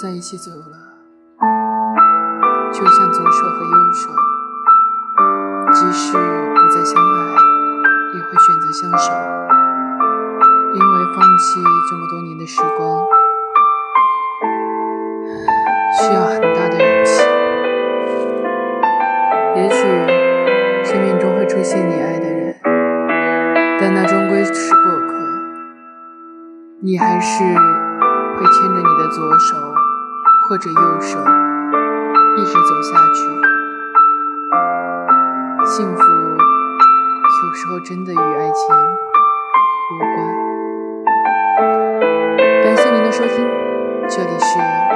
在一起走了，就像左手和右手，即使不再相爱，也会选择相守，因为放弃这么多年的时光，需要很大的勇气。也许生命中会出现你爱的人，但那终归是过客，你还是。会牵着你的左手或者右手一直走下去。幸福有时候真的与爱情无关。感谢您的收听，这里是。